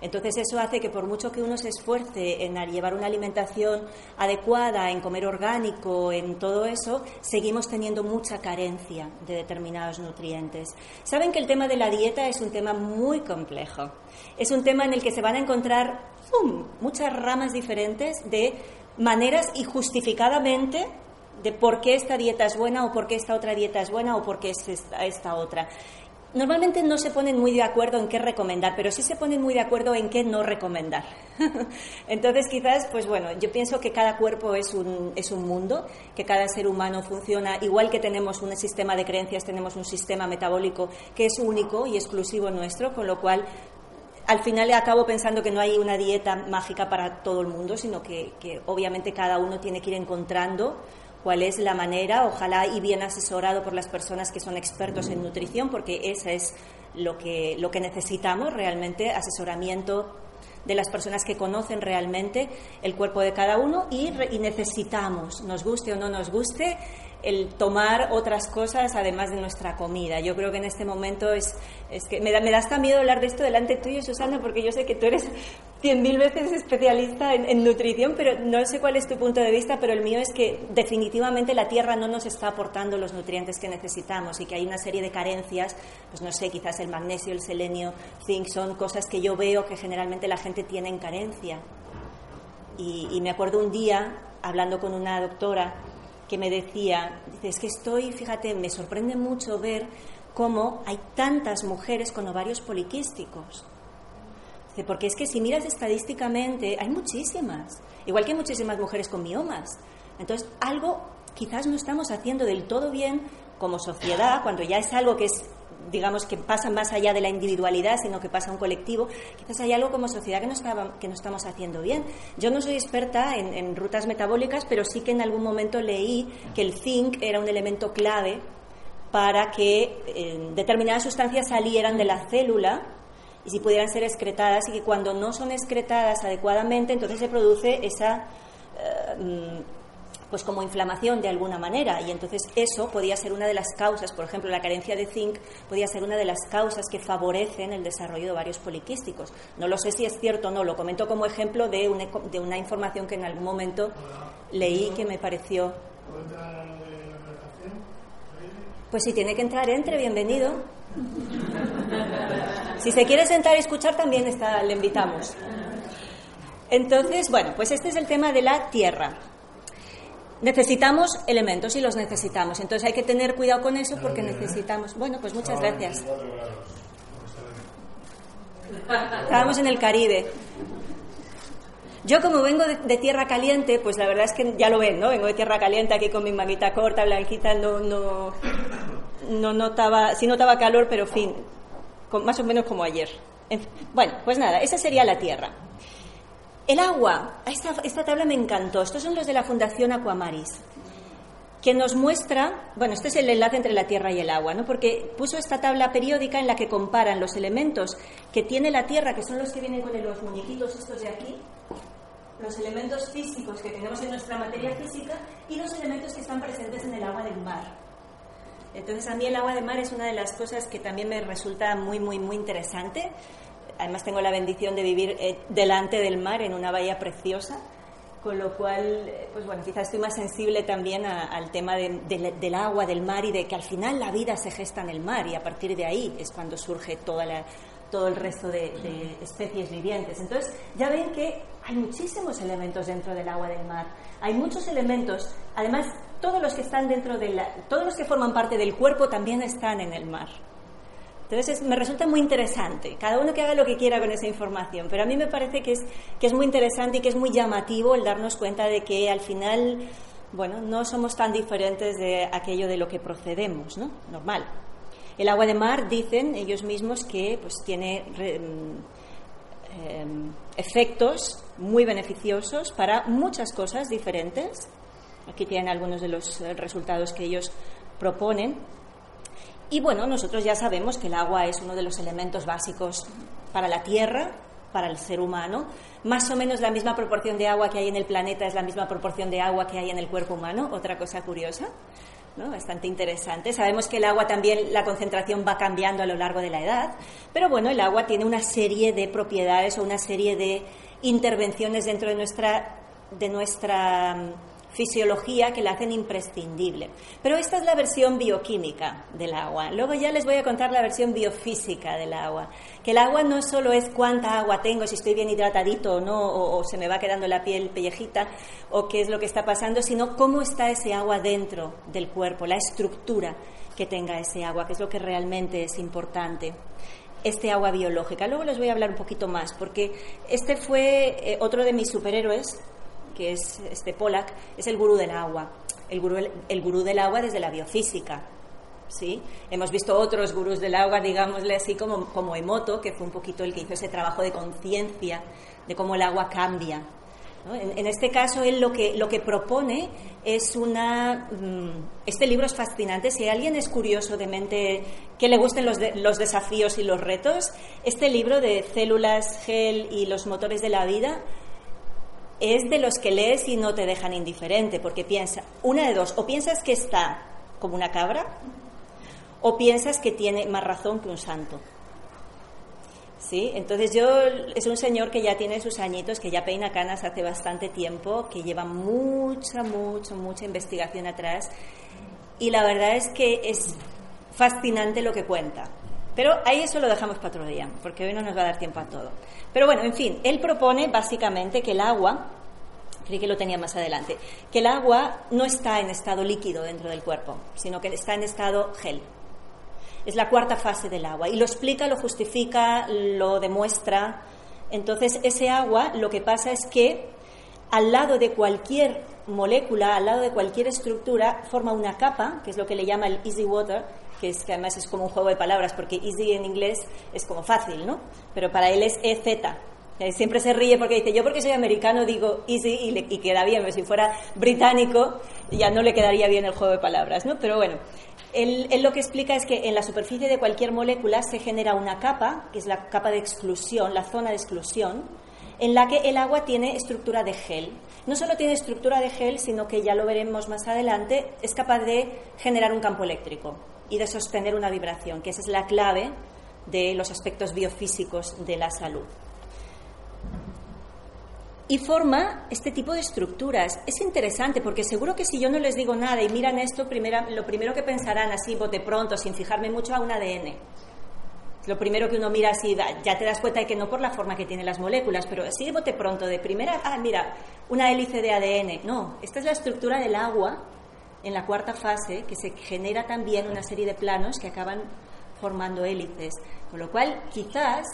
Entonces eso hace que por mucho que uno se esfuerce en llevar una alimentación adecuada, en comer orgánico, en todo eso, seguimos teniendo mucha carencia de determinados nutrientes. Saben que el tema de la dieta es un tema muy complejo. Es un tema en el que se van a encontrar muchas ramas diferentes de maneras y justificadamente de por qué esta dieta es buena o por qué esta otra dieta es buena o por qué es esta, esta otra. Normalmente no se ponen muy de acuerdo en qué recomendar, pero sí se ponen muy de acuerdo en qué no recomendar. (laughs) Entonces, quizás, pues bueno, yo pienso que cada cuerpo es un, es un mundo, que cada ser humano funciona igual que tenemos un sistema de creencias, tenemos un sistema metabólico que es único y exclusivo nuestro, con lo cual al final acabo pensando que no hay una dieta mágica para todo el mundo, sino que, que obviamente cada uno tiene que ir encontrando cuál es la manera, ojalá y bien asesorado por las personas que son expertos en nutrición, porque eso es lo que, lo que necesitamos realmente, asesoramiento de las personas que conocen realmente el cuerpo de cada uno y, y necesitamos, nos guste o no nos guste, el tomar otras cosas además de nuestra comida. Yo creo que en este momento es, es que me da, me da hasta miedo hablar de esto delante tuyo, Susana, porque yo sé que tú eres cien mil veces especialista en, nutrición, pero no sé cuál es tu punto de vista, pero el mío es que definitivamente la tierra no nos está aportando los nutrientes que necesitamos y que hay una serie de carencias, pues no sé, quizás el magnesio, el selenio, zinc, son cosas que yo veo que generalmente la gente tiene en carencia. Y, y me acuerdo un día hablando con una doctora que me decía, es que estoy, fíjate, me sorprende mucho ver cómo hay tantas mujeres con ovarios poliquísticos. Porque es que si miras estadísticamente, hay muchísimas, igual que hay muchísimas mujeres con miomas. Entonces, algo quizás no estamos haciendo del todo bien como sociedad, cuando ya es algo que es digamos, que pasa más allá de la individualidad, sino que pasa a un colectivo, quizás hay algo como sociedad que no, que no estamos haciendo bien. Yo no soy experta en, rutas metabólicas, pero sí que en algún momento leí que el zinc era un elemento clave para que eh, determinadas sustancias salieran de la célula y si pudieran ser excretadas y que cuando no son excretadas adecuadamente entonces se produce esa eh, pues como inflamación de alguna manera y entonces eso podía ser una de las causas, por ejemplo, la carencia de zinc podía ser una de las causas que favorecen el desarrollo de varios poliquísticos. No lo sé si es cierto o no, lo comento como ejemplo de una, de una información que en algún momento leí que me pareció pues si tiene que entrar, entre, bienvenido. Si se quiere sentar y escuchar, también está, le invitamos. Entonces, bueno, pues este es el tema de la tierra. Necesitamos elementos y los necesitamos. Entonces hay que tener cuidado con eso porque necesitamos. Bueno, pues muchas gracias. Estábamos en el Caribe. Yo como vengo de, tierra caliente, pues la verdad es que ya lo ven, ¿no? Vengo de tierra caliente aquí con mi manguita corta, blanquita, no, no, no notaba, sí notaba calor, pero en fin, más o menos como ayer. bueno, pues nada, esa sería la tierra. El agua, esta, esta tabla me encantó. Estos son los de la Fundación Aquamaris que nos muestra, bueno, este es el enlace entre la Tierra y el agua, ¿no? Porque puso esta tabla periódica en la que comparan los elementos que tiene la Tierra, que son los que vienen con los muñequitos estos de aquí, los elementos físicos que tenemos en nuestra materia física y los elementos que están presentes en el agua del mar. Entonces a mí el agua del mar es una de las cosas que también me resulta muy, muy, muy interesante. Además tengo la bendición de vivir eh, delante del mar en una bahía preciosa, con lo cual, eh, pues bueno, quizás estoy más sensible también al tema del agua, del mar y de que al final la vida se gesta en el mar y a partir de ahí es cuando surge toda la, todo el resto de, especies vivientes. Entonces, ya ven que hay muchísimos elementos dentro del agua del mar. Hay muchos elementos, además, todos los que están dentro de la, todos los que forman parte del cuerpo también están en el mar. Entonces me resulta muy interesante, cada uno que haga lo que quiera con esa información, pero a mí me parece que es, que es muy interesante y que es muy llamativo el darnos cuenta de que al final, bueno, no somos tan diferentes de aquello de lo que procedemos, ¿no? Normal. El agua de mar, dicen ellos mismos, que pues, tiene mm, em, efectos muy beneficiosos para muchas cosas diferentes. Aquí tienen algunos de los eh, resultados que ellos proponen. Y bueno, nosotros ya sabemos que el agua es uno de los elementos básicos para la Tierra, para el ser humano. Más o menos la misma proporción de agua que hay en el planeta es la misma proporción de agua que hay en el cuerpo humano, otra cosa curiosa bastante interesante. Sabemos que el agua también, la concentración va cambiando a lo largo de la edad, pero bueno, el agua tiene una serie de propiedades o una serie de intervenciones dentro de nuestra, de nuestra fisiología que la hacen imprescindible. Pero esta es la versión bioquímica del agua. Luego ya les voy a contar la versión biofísica del agua. Que el agua no solo es cuánta agua tengo, si estoy bien hidratadito o no, o, se me va quedando la piel pellejita, o qué es lo que está pasando, sino cómo está ese agua dentro del cuerpo, la estructura que tenga ese agua, que es lo que realmente es importante este agua biológica. Luego les voy a hablar un poquito más, porque este fue eh, otro de mis superhéroes que es este Pollack, es el gurú del agua, el gurú, el del agua desde la biofísica. ¿sí? Hemos visto otros gurús del agua, digámosle así, como, como Emoto, que fue un poquito el que hizo ese trabajo de conciencia de cómo el agua cambia. En, este caso, él lo que, lo que propone es una... Mm, este libro es fascinante. Si alguien es curioso de mente, que le gusten los, los desafíos y los retos, este libro de células, gel y los motores de la vida es de los que lees y no te dejan indiferente, porque piensa, una de dos, o piensas que está como una cabra, o piensas que tiene más razón que un santo. ¿Sí? Entonces yo es un señor que ya tiene sus añitos, que ya peina canas hace bastante tiempo, que lleva mucha, mucha, mucha investigación atrás y la verdad es que es fascinante lo que cuenta. Pero ahí eso lo dejamos para otro día, porque hoy no nos va a dar tiempo a todo. Pero bueno, en fin, él propone básicamente que el agua, creí que lo tenía más adelante, que el agua no está en estado líquido dentro del cuerpo, sino que está en estado gel. Es la cuarta fase del agua y lo explica, lo justifica, lo demuestra. Entonces, ese agua lo que pasa es que al lado de cualquier molécula, al lado de cualquier estructura, forma una capa, que es lo que le llama el easy water, que es que además es como un juego de palabras, porque easy en inglés es como fácil, ¿no? Pero para él es EZ. Siempre se ríe porque dice, yo porque soy americano digo easy y, queda bien, pero si fuera británico ya no le quedaría bien el juego de palabras, ¿no? Pero bueno, él, lo que explica es que en la superficie de cualquier molécula se genera una capa, que es la capa de exclusión, la zona de exclusión, en la que el agua tiene estructura de gel. No solo tiene estructura de gel, sino que ya lo veremos más adelante, es capaz de generar un campo eléctrico y de sostener una vibración, que esa es la clave de los aspectos biofísicos de la salud. Y forma este tipo de estructuras. Es interesante porque seguro que si yo no les digo nada y miran esto, primera, lo primero que pensarán así, bote pronto, sin fijarme mucho, a un ADN. Lo primero que uno mira así, ya te das cuenta de que no por la forma que tienen las moléculas, pero así de bote pronto, de primera, ah, mira, una hélice de ADN. No, esta es la estructura del agua en la cuarta fase, que se genera también una serie de planos que acaban formando hélices. Con lo cual, quizás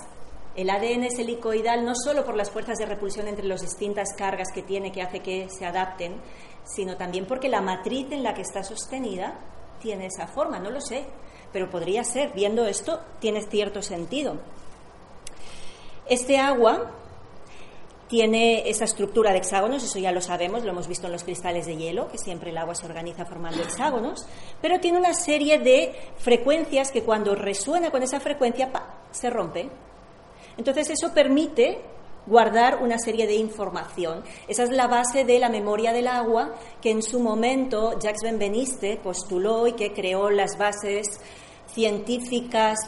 el ADN es helicoidal no solo por las fuerzas de repulsión entre las distintas cargas que tiene que hace que se adapten, sino también porque la matriz en la que está sostenida tiene esa forma, no lo sé, pero podría ser, viendo esto, tiene cierto sentido. Este agua tiene esa estructura de hexágonos, eso ya lo sabemos, lo hemos visto en los cristales de hielo, que siempre el agua se organiza formando hexágonos, pero tiene una serie de frecuencias que cuando resuena con esa frecuencia se rompe entonces eso permite guardar una serie de información. Esa es la base de la memoria del agua que en su momento Jacques Benveniste postuló y que creó las bases científicas,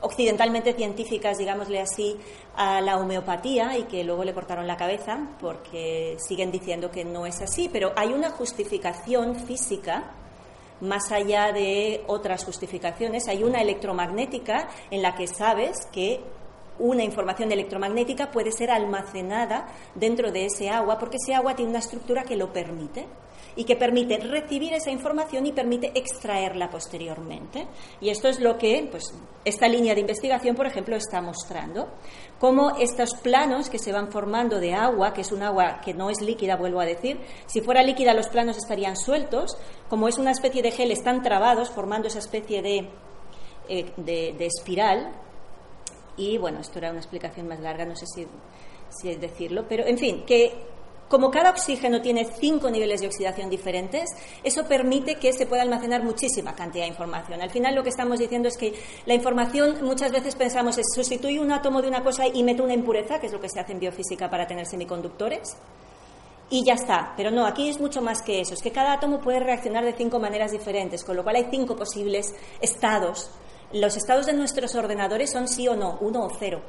occidentalmente científicas, digámosle así, a la homeopatía y que luego le cortaron la cabeza porque siguen diciendo que no es así, pero hay una justificación física más allá de otras justificaciones, hay una electromagnética en la que sabes que una información electromagnética puede ser almacenada dentro de ese agua porque ese agua tiene una estructura que lo permite y que permite recibir esa información y permite extraerla posteriormente. Y esto es lo que pues, esta línea de investigación, por ejemplo, está mostrando. Cómo estos planos que se van formando de agua, que es un agua que no es líquida, vuelvo a decir, si fuera líquida los planos estarían sueltos, como es una especie de gel, están trabados formando esa especie de, eh, de espiral y bueno, esto era una explicación más larga, no sé si, si es decirlo, pero en fin, que como cada oxígeno tiene cinco niveles de oxidación diferentes, eso permite que se pueda almacenar muchísima cantidad de información. Al final lo que estamos diciendo es que la información muchas veces pensamos es sustituir un átomo de una cosa y meto una impureza, que es lo que se hace en biofísica para tener semiconductores, y ya está. Pero no, aquí es mucho más que eso. Es que cada átomo puede reaccionar de cinco maneras diferentes, con lo cual hay cinco posibles estados los estados de nuestros ordenadores son sí o no, uno o cero.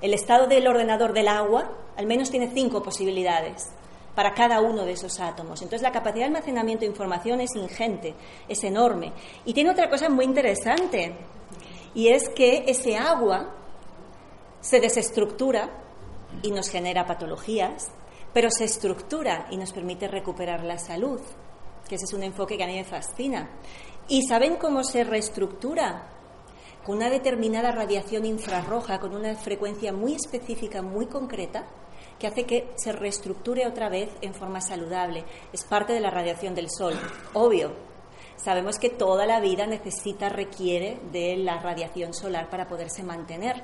El estado del ordenador del agua al menos tiene cinco posibilidades para cada uno de esos átomos. Entonces la capacidad de almacenamiento de información es ingente, es enorme. Y tiene otra cosa muy interesante, y es que ese agua se desestructura y nos genera patologías, pero se estructura y nos permite recuperar la salud, que ese es un enfoque que a mí me fascina. ¿Y saben cómo se reestructura? Con una determinada radiación infrarroja, con una frecuencia muy específica, muy concreta, que hace que se reestructure otra vez en forma saludable. Es parte de la radiación del sol, obvio. Sabemos que toda la vida necesita, requiere de la radiación solar para poderse mantener.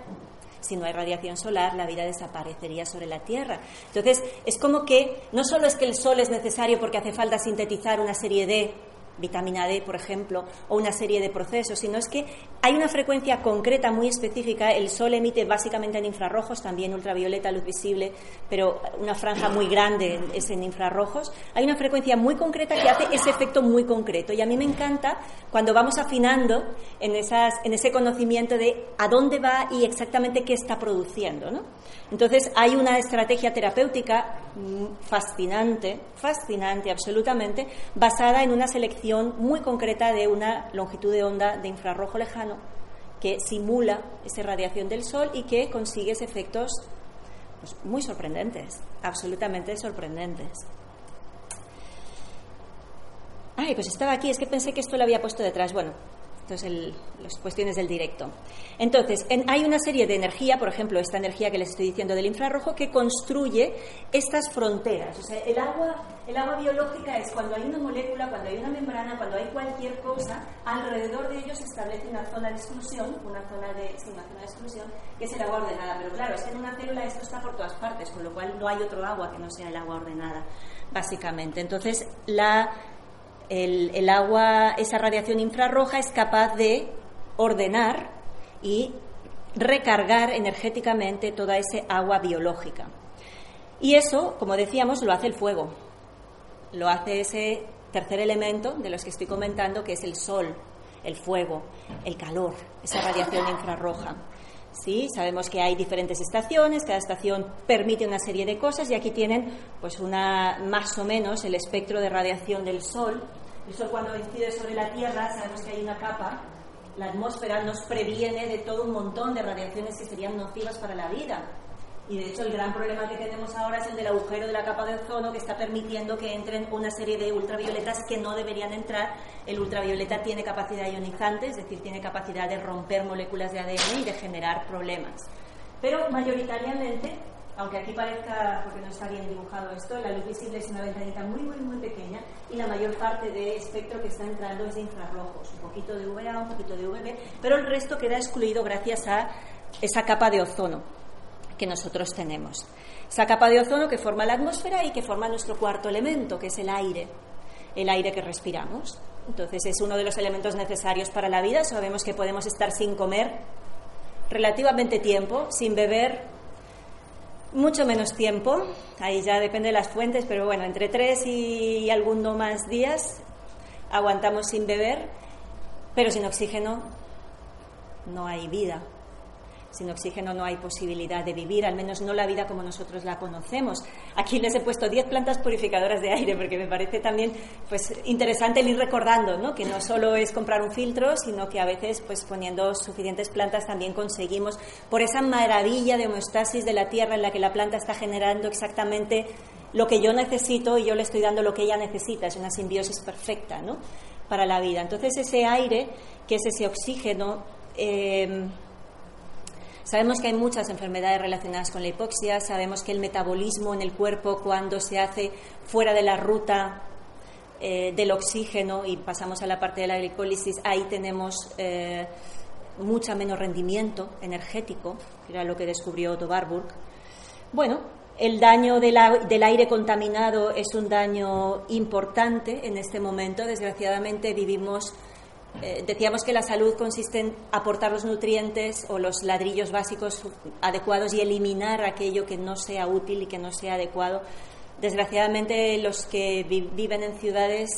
Si no hay radiación solar, la vida desaparecería sobre la Tierra. Entonces, es como que no solo es que el sol es necesario porque hace falta sintetizar una serie de vitamina D, por ejemplo, o una serie de procesos, sino es que hay una frecuencia concreta muy específica. El Sol emite básicamente en infrarrojos, también ultravioleta, luz visible, pero una franja muy grande es en infrarrojos. Hay una frecuencia muy concreta que hace ese efecto muy concreto. Y a mí me encanta cuando vamos afinando en, esas, en ese conocimiento de a dónde va y exactamente qué está produciendo. ¿no? Entonces hay una estrategia terapéutica mm, fascinante, fascinante absolutamente, basada en una selección muy concreta de una longitud de onda de infrarrojo lejano que simula esa radiación del Sol y que consigue efectos pues, muy sorprendentes, absolutamente sorprendentes. Ay, pues estaba aquí, es que pensé que esto lo había puesto detrás. Bueno, Entonces, las cuestiones del directo. Entonces, hay una serie de energía, por ejemplo, esta energía que les estoy diciendo del infrarrojo, que construye estas fronteras. O sea, el agua, el agua biológica es cuando hay una molécula, cuando hay una membrana, cuando hay cualquier cosa, alrededor de ellos se establece una zona de exclusión, una zona de, una zona de exclusión, que es el agua ordenada. Pero claro, es que en una célula esto está por todas partes, con lo cual no hay otro agua que no sea el agua ordenada, básicamente. Entonces, la el, agua, esa radiación infrarroja es capaz de ordenar y recargar energéticamente toda esa agua biológica. Y eso, como decíamos, lo hace el fuego. Lo hace ese tercer elemento de los que estoy comentando, que es el sol, el fuego, el calor, esa radiación infrarroja. ¿Sí? Sabemos que hay diferentes estaciones, cada estación permite una serie de cosas y aquí tienen pues una más o menos el espectro de radiación del Sol. El Sol cuando incide sobre la Tierra sabemos que hay una capa, la atmósfera nos previene de todo un montón de radiaciones que serían nocivas para la vida. Y de hecho el gran problema que tenemos ahora es el del agujero de la capa de ozono que está permitiendo que entren una serie de ultravioletas que no deberían entrar. El ultravioleta tiene capacidad ionizante, es decir, tiene capacidad de romper moléculas de ADN y de generar problemas. Pero mayoritariamente, aunque aquí parezca, porque no está bien dibujado esto, la luz visible es una ventanita muy, muy, muy pequeña y la mayor parte de espectro que está entrando es de infrarrojos, un poquito de UVA, un poquito de UVB, pero el resto queda excluido gracias a esa capa de ozono que nosotros tenemos. Esa capa de ozono que forma la atmósfera y que forma nuestro cuarto elemento, que es el aire, el aire que respiramos. Entonces es uno de los elementos necesarios para la vida. Sabemos que podemos estar sin comer relativamente tiempo, sin beber mucho menos tiempo. Ahí ya depende de las fuentes, pero bueno, entre tres y alguno más días aguantamos sin beber, pero sin oxígeno no hay vida. Sin oxígeno no hay posibilidad de vivir, al menos no la vida como nosotros la conocemos. Aquí les he puesto 10 plantas purificadoras de aire porque me parece también pues, interesante el ir recordando ¿no? que no solo es comprar un filtro, sino que a veces pues, poniendo suficientes plantas también conseguimos, por esa maravilla de homeostasis de la tierra en la que la planta está generando exactamente lo que yo necesito y yo le estoy dando lo que ella necesita. Es una simbiosis perfecta ¿no? para la vida. Entonces ese aire, que es ese oxígeno, eh, Sabemos que hay muchas enfermedades relacionadas con la hipoxia, sabemos que el metabolismo en el cuerpo cuando se hace fuera de la ruta eh, del oxígeno y pasamos a la parte de la glicólisis, ahí tenemos eh, mucho menos rendimiento energético, que era lo que descubrió Otto Warburg. Bueno, el daño del aire contaminado es un daño importante en este momento. Desgraciadamente vivimos eh, decíamos que la salud consiste en aportar los nutrientes o los ladrillos básicos adecuados y eliminar aquello que no sea útil y que no sea adecuado. Desgraciadamente los que viven en ciudades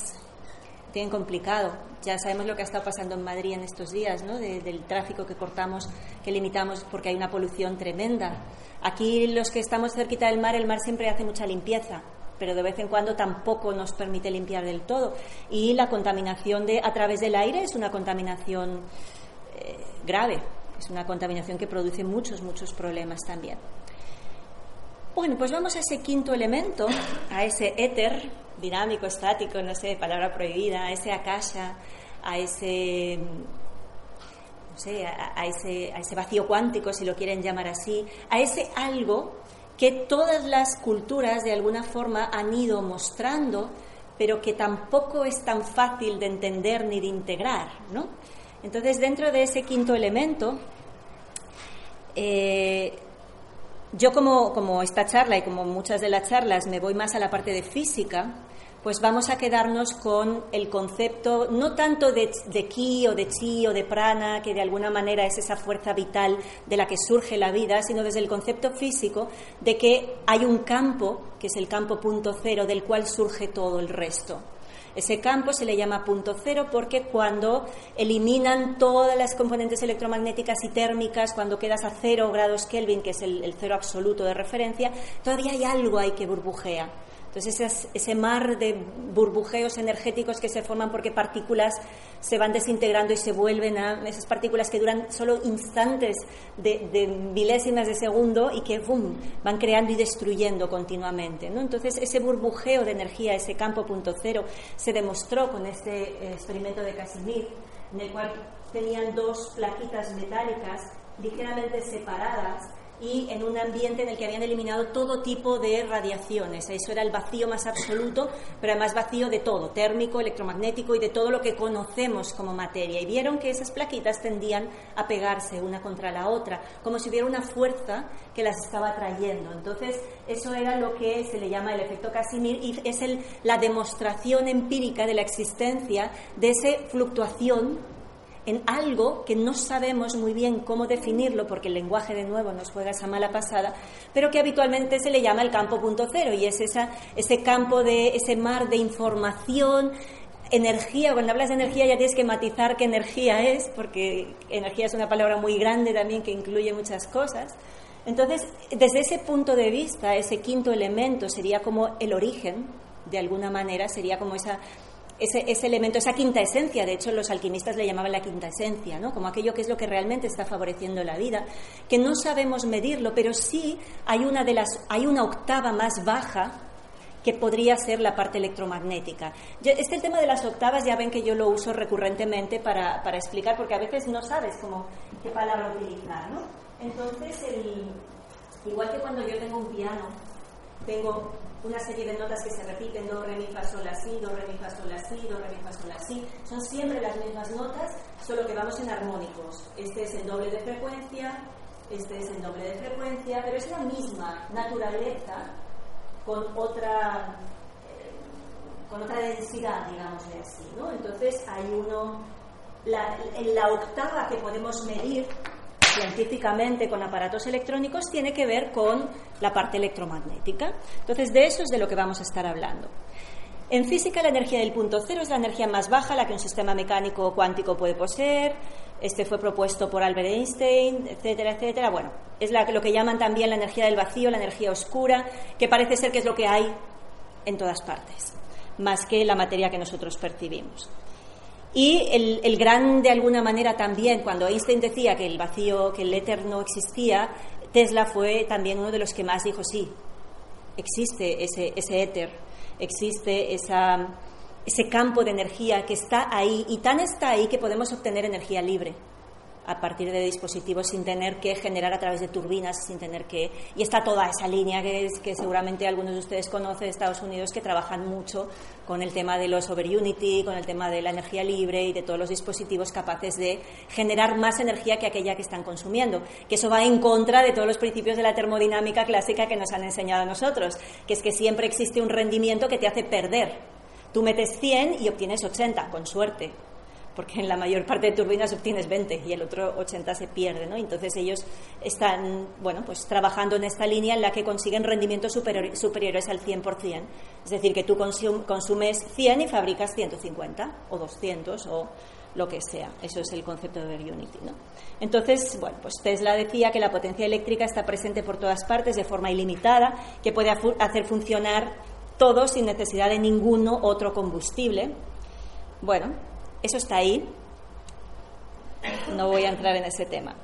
tienen complicado. Ya sabemos lo que ha estado pasando en Madrid en estos días, ¿no? del tráfico que cortamos, que limitamos porque hay una polución tremenda. Aquí los que estamos cerquita del mar, el mar siempre hace mucha limpieza pero de vez en cuando tampoco nos permite limpiar del todo. Y la contaminación de, a través del aire es una contaminación eh, grave, es una contaminación que produce muchos, muchos problemas también. Bueno, pues vamos a ese quinto elemento, a ese éter dinámico, estático, no sé, palabra prohibida, a ese akasha, a ese no sé, a, ese, a ese vacío cuántico, si lo quieren llamar así, a ese algo que todas las culturas de alguna forma han ido mostrando, pero que tampoco es tan fácil de entender ni de integrar. ¿no? Entonces, dentro de ese quinto elemento, eh, yo como, como esta charla y como muchas de las charlas me voy más a la parte de física, pues vamos a quedarnos con el concepto no tanto de, ki o de chi o de prana, que de alguna manera es esa fuerza vital de la que surge la vida, sino desde el concepto físico de que hay un campo, que es el campo punto cero, del cual surge todo el resto. Ese campo se le llama punto cero porque cuando eliminan todas las componentes electromagnéticas y térmicas, cuando quedas a cero grados Kelvin, que es el, el cero absoluto de referencia, todavía hay algo ahí que burbujea. Entonces, ese mar de burbujeos energéticos que se forman porque partículas se van desintegrando y se vuelven a esas partículas que duran solo instantes de, milésimas de segundo y que van creando y destruyendo continuamente. Entonces, ese burbujeo de energía, ese campo punto cero, se demostró con este experimento de Casimir, en el cual tenían dos plaquitas metálicas ligeramente separadas y en un ambiente en el que habían eliminado todo tipo de radiaciones. Eso era el vacío más absoluto, pero además vacío de todo, térmico, electromagnético y de todo lo que conocemos como materia. Y vieron que esas plaquitas tendían a pegarse una contra la otra, como si hubiera una fuerza que las estaba trayendo. Entonces, eso era lo que se le llama el efecto Casimir y es el, la demostración empírica de la existencia de esa fluctuación en algo que no sabemos muy bien cómo definirlo, porque el lenguaje de nuevo nos juega esa mala pasada, pero que habitualmente se le llama el campo punto cero, y es esa, ese campo de ese mar de información, energía, cuando hablas de energía ya tienes que matizar qué energía es, porque energía es una palabra muy grande también que incluye muchas cosas. Entonces, desde ese punto de vista, ese quinto elemento sería como el origen, de alguna manera, sería como esa ese, elemento, esa quinta esencia, de hecho los alquimistas le llamaban la quinta esencia, ¿no? como aquello que es lo que realmente está favoreciendo la vida, que no sabemos medirlo, pero sí hay una, de las, hay una octava más baja que podría ser la parte electromagnética. este tema de las octavas ya ven que yo lo uso recurrentemente para, para explicar, porque a veces no sabes cómo, qué palabra utilizar. ¿no? Entonces, igual que cuando yo tengo un piano, tengo una serie de notas que se repiten, do, re, mi, fa, sol, la, si, do, re, mi, fa, sol, la, si, do, re, mi, fa, sol, la, si. Son siempre las mismas notas, solo que vamos en armónicos. Este es el doble de frecuencia, este es el doble de frecuencia, pero es la misma naturaleza con otra eh, con otra densidad, digamos así, ¿no? Entonces hay uno, la, la octava que podemos medir científicamente con aparatos electrónicos tiene que ver con la parte electromagnética. Entonces, de eso es de lo que vamos a estar hablando. En física, la energía del punto cero es la energía más baja, la que un sistema mecánico cuántico puede poseer. Este fue propuesto por Albert Einstein, etcétera, etcétera. Bueno, es lo que llaman también la energía del vacío, la energía oscura, que parece ser que es lo que hay en todas partes, más que la materia que nosotros percibimos. Y el, el, gran, de alguna manera, también, cuando Einstein decía que el vacío, que el éter no existía, Tesla fue también uno de los que más dijo, sí, existe ese, ese éter, existe esa, ese campo de energía que está ahí, y tan está ahí que podemos obtener energía libre a partir de dispositivos sin tener que generar a través de turbinas, sin tener que... Y está toda esa línea que, es, que seguramente algunos de ustedes conocen de Estados Unidos que trabajan mucho con el tema de los over unity, con el tema de la energía libre y de todos los dispositivos capaces de generar más energía que aquella que están consumiendo. Que eso va en contra de todos los principios de la termodinámica clásica que nos han enseñado a nosotros, que es que siempre existe un rendimiento que te hace perder. Tú metes 100 y obtienes 80, con suerte porque en la mayor parte de turbinas obtienes 20 y el otro 80 se pierde, ¿no? Entonces ellos están, bueno, pues trabajando en esta línea en la que consiguen rendimientos superiores al 100%. Es decir, que tú consumes 100 y fabricas 150 o 200 o lo que sea. Eso es el concepto de Unity, ¿no? Entonces, bueno, pues Tesla decía que la potencia eléctrica está presente por todas partes de forma ilimitada, que puede hacer funcionar todo sin necesidad de ninguno otro combustible. Bueno, eso está ahí. No voy a entrar en ese tema.